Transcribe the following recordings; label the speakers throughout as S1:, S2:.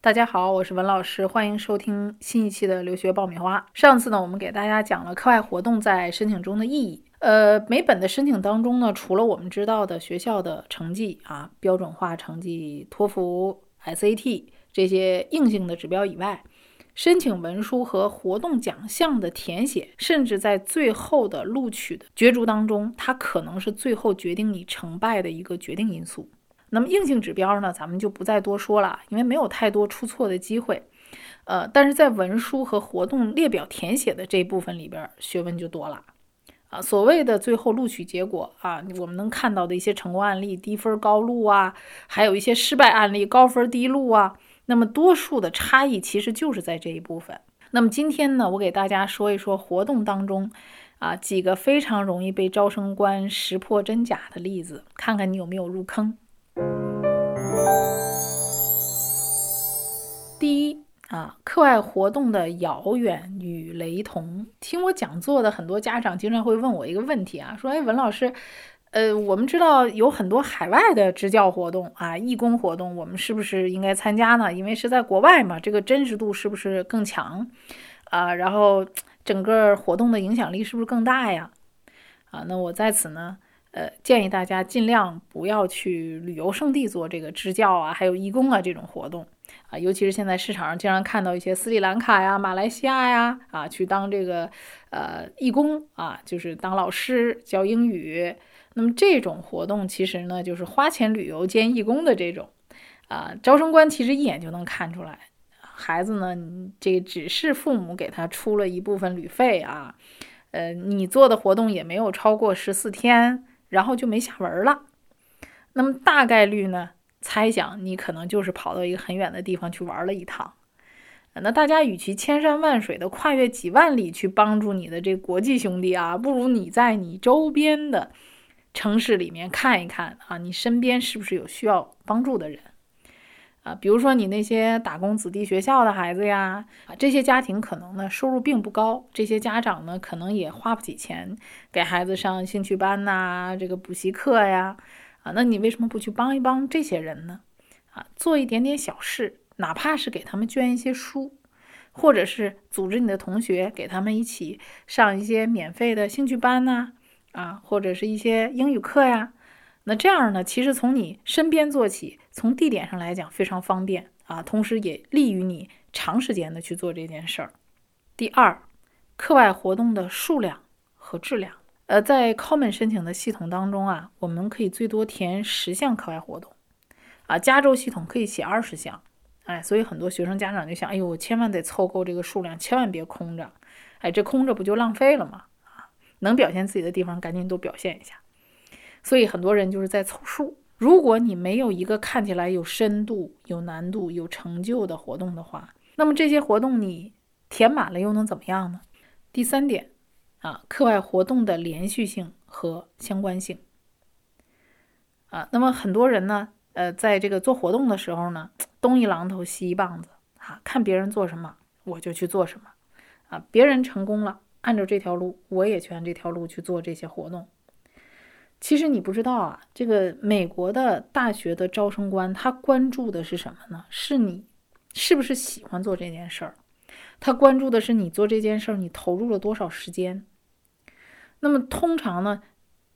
S1: 大家好，我是文老师，欢迎收听新一期的留学爆米花。上次呢，我们给大家讲了课外活动在申请中的意义。呃，每本的申请当中呢，除了我们知道的学校的成绩啊，标准化成绩、托福、SAT 这些硬性的指标以外，申请文书和活动奖项的填写，甚至在最后的录取的角逐当中，它可能是最后决定你成败的一个决定因素。那么硬性指标呢，咱们就不再多说了，因为没有太多出错的机会。呃，但是在文书和活动列表填写的这一部分里边，学问就多了。啊，所谓的最后录取结果啊，我们能看到的一些成功案例，低分高录啊，还有一些失败案例，高分低录啊。那么多数的差异其实就是在这一部分。那么今天呢，我给大家说一说活动当中啊几个非常容易被招生官识破真假的例子，看看你有没有入坑。第一。啊，课外活动的遥远与雷同。听我讲座的很多家长经常会问我一个问题啊，说：“哎，文老师，呃，我们知道有很多海外的支教活动啊，义工活动，我们是不是应该参加呢？因为是在国外嘛，这个真实度是不是更强啊？然后整个活动的影响力是不是更大呀？啊，那我在此呢，呃，建议大家尽量不要去旅游胜地做这个支教啊，还有义工啊这种活动。”啊，尤其是现在市场上经常看到一些斯里兰卡呀、马来西亚呀，啊，去当这个呃义工啊，就是当老师教英语。那么这种活动其实呢，就是花钱旅游兼义工的这种。啊，招生官其实一眼就能看出来，孩子呢，这只是父母给他出了一部分旅费啊，呃，你做的活动也没有超过十四天，然后就没下文了。那么大概率呢？猜想你可能就是跑到一个很远的地方去玩了一趟，那大家与其千山万水的跨越几万里去帮助你的这国际兄弟啊，不如你在你周边的城市里面看一看啊，你身边是不是有需要帮助的人啊？比如说你那些打工子弟学校的孩子呀，啊，这些家庭可能呢收入并不高，这些家长呢可能也花不起钱给孩子上兴趣班呐，这个补习课呀。啊，那你为什么不去帮一帮这些人呢？啊，做一点点小事，哪怕是给他们捐一些书，或者是组织你的同学给他们一起上一些免费的兴趣班呐，啊，或者是一些英语课呀。那这样呢，其实从你身边做起，从地点上来讲非常方便啊，同时也利于你长时间的去做这件事儿。第二，课外活动的数量和质量。呃，在 Common 申请的系统当中啊，我们可以最多填十项课外活动，啊，加州系统可以写二十项，哎，所以很多学生家长就想，哎呦，我千万得凑够这个数量，千万别空着，哎，这空着不就浪费了吗？啊，能表现自己的地方赶紧都表现一下。所以很多人就是在凑数。如果你没有一个看起来有深度、有难度、有成就的活动的话，那么这些活动你填满了又能怎么样呢？第三点。啊，课外活动的连续性和相关性。啊，那么很多人呢，呃，在这个做活动的时候呢，东一榔头西一棒子，啊，看别人做什么我就去做什么，啊，别人成功了，按照这条路，我也去按这条路去做这些活动。其实你不知道啊，这个美国的大学的招生官他关注的是什么呢？是你是不是喜欢做这件事儿？他关注的是你做这件事儿，你投入了多少时间。那么通常呢，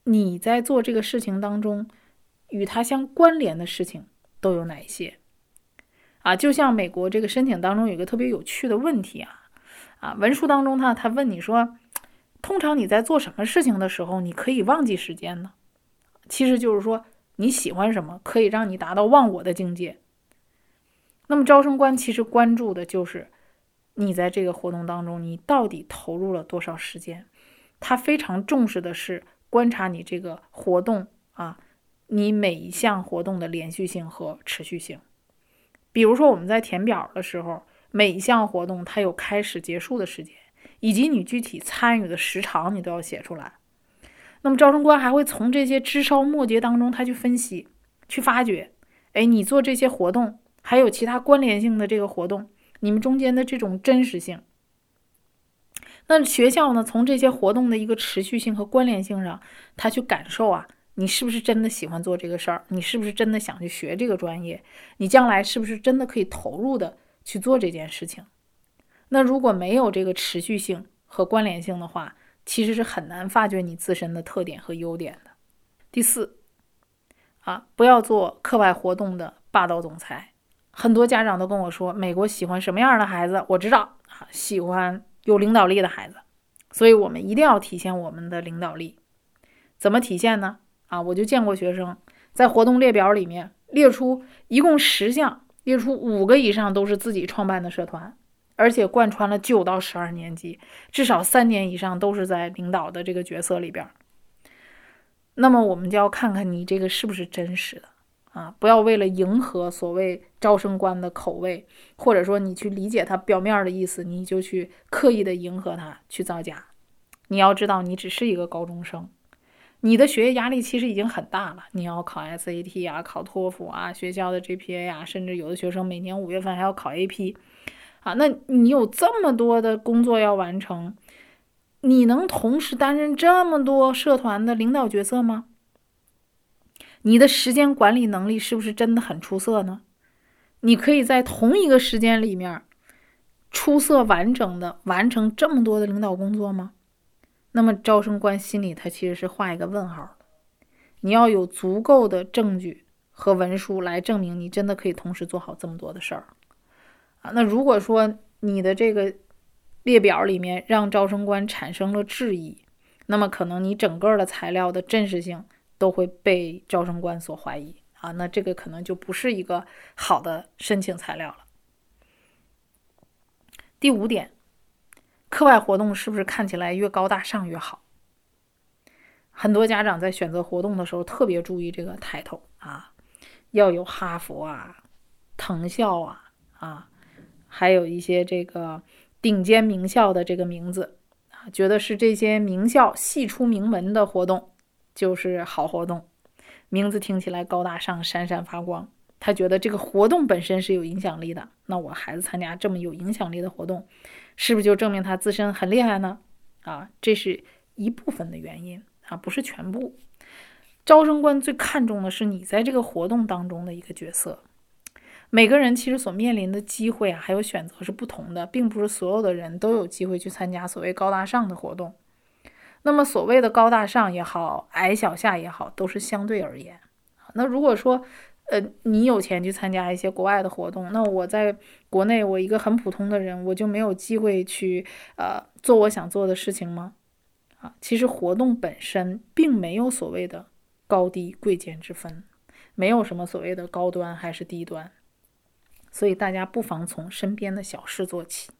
S1: 你在做这个事情当中，与它相关联的事情都有哪一些？啊，就像美国这个申请当中有一个特别有趣的问题啊，啊，文书当中他他问你说，通常你在做什么事情的时候，你可以忘记时间呢？其实就是说你喜欢什么，可以让你达到忘我的境界。那么招生官其实关注的就是。你在这个活动当中，你到底投入了多少时间？他非常重视的是观察你这个活动啊，你每一项活动的连续性和持续性。比如说我们在填表的时候，每一项活动它有开始、结束的时间，以及你具体参与的时长，你都要写出来。那么招生官还会从这些枝梢末节当中，他去分析、去发掘，哎，你做这些活动还有其他关联性的这个活动。你们中间的这种真实性，那学校呢？从这些活动的一个持续性和关联性上，他去感受啊，你是不是真的喜欢做这个事儿？你是不是真的想去学这个专业？你将来是不是真的可以投入的去做这件事情？那如果没有这个持续性和关联性的话，其实是很难发掘你自身的特点和优点的。第四，啊，不要做课外活动的霸道总裁。很多家长都跟我说，美国喜欢什么样的孩子？我知道啊，喜欢有领导力的孩子。所以我们一定要体现我们的领导力。怎么体现呢？啊，我就见过学生在活动列表里面列出一共十项，列出五个以上都是自己创办的社团。而且贯穿了九到十二年级，至少三年以上都是在领导的这个角色里边。那么我们就要看看你这个是不是真实的啊！不要为了迎合所谓招生官的口味，或者说你去理解他表面的意思，你就去刻意的迎合他去造假。你要知道，你只是一个高中生，你的学业压力其实已经很大了。你要考 SAT 啊，考托福啊，学校的 GPA 啊，甚至有的学生每年五月份还要考 AP。啊，那你有这么多的工作要完成，你能同时担任这么多社团的领导角色吗？你的时间管理能力是不是真的很出色呢？你可以在同一个时间里面出色完整的完成这么多的领导工作吗？那么招生官心里他其实是画一个问号的。你要有足够的证据和文书来证明你真的可以同时做好这么多的事儿。啊，那如果说你的这个列表里面让招生官产生了质疑，那么可能你整个的材料的真实性都会被招生官所怀疑啊，那这个可能就不是一个好的申请材料了。第五点，课外活动是不是看起来越高大上越好？很多家长在选择活动的时候特别注意这个抬头啊，要有哈佛啊、藤校啊啊。还有一些这个顶尖名校的这个名字啊，觉得是这些名校系出名门的活动就是好活动，名字听起来高大上、闪闪发光。他觉得这个活动本身是有影响力的，那我孩子参加这么有影响力的活动，是不是就证明他自身很厉害呢？啊，这是一部分的原因啊，不是全部。招生官最看重的是你在这个活动当中的一个角色。每个人其实所面临的机会啊，还有选择是不同的，并不是所有的人都有机会去参加所谓高大上的活动。那么，所谓的高大上也好，矮小下也好，都是相对而言。那如果说，呃，你有钱去参加一些国外的活动，那我在国内，我一个很普通的人，我就没有机会去呃做我想做的事情吗？啊，其实活动本身并没有所谓的高低贵贱之分，没有什么所谓的高端还是低端。所以大家不妨从身边的小事做起，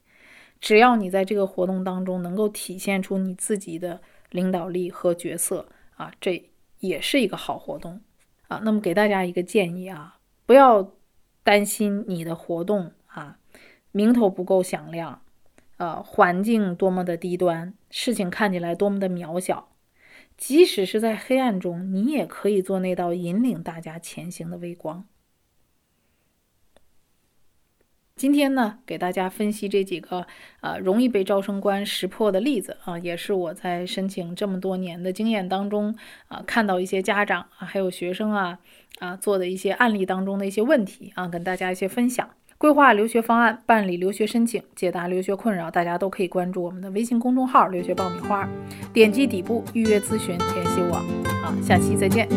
S1: 只要你在这个活动当中能够体现出你自己的领导力和角色啊，这也是一个好活动啊。那么给大家一个建议啊，不要担心你的活动啊名头不够响亮，呃，环境多么的低端，事情看起来多么的渺小，即使是在黑暗中，你也可以做那道引领大家前行的微光。今天呢，给大家分析这几个呃容易被招生官识破的例子啊，也是我在申请这么多年的经验当中啊，看到一些家长啊，还有学生啊啊做的一些案例当中的一些问题啊，跟大家一些分享。规划留学方案，办理留学申请，解答留学困扰，大家都可以关注我们的微信公众号“留学爆米花”，点击底部预约咨询，联系我。好，下期再见。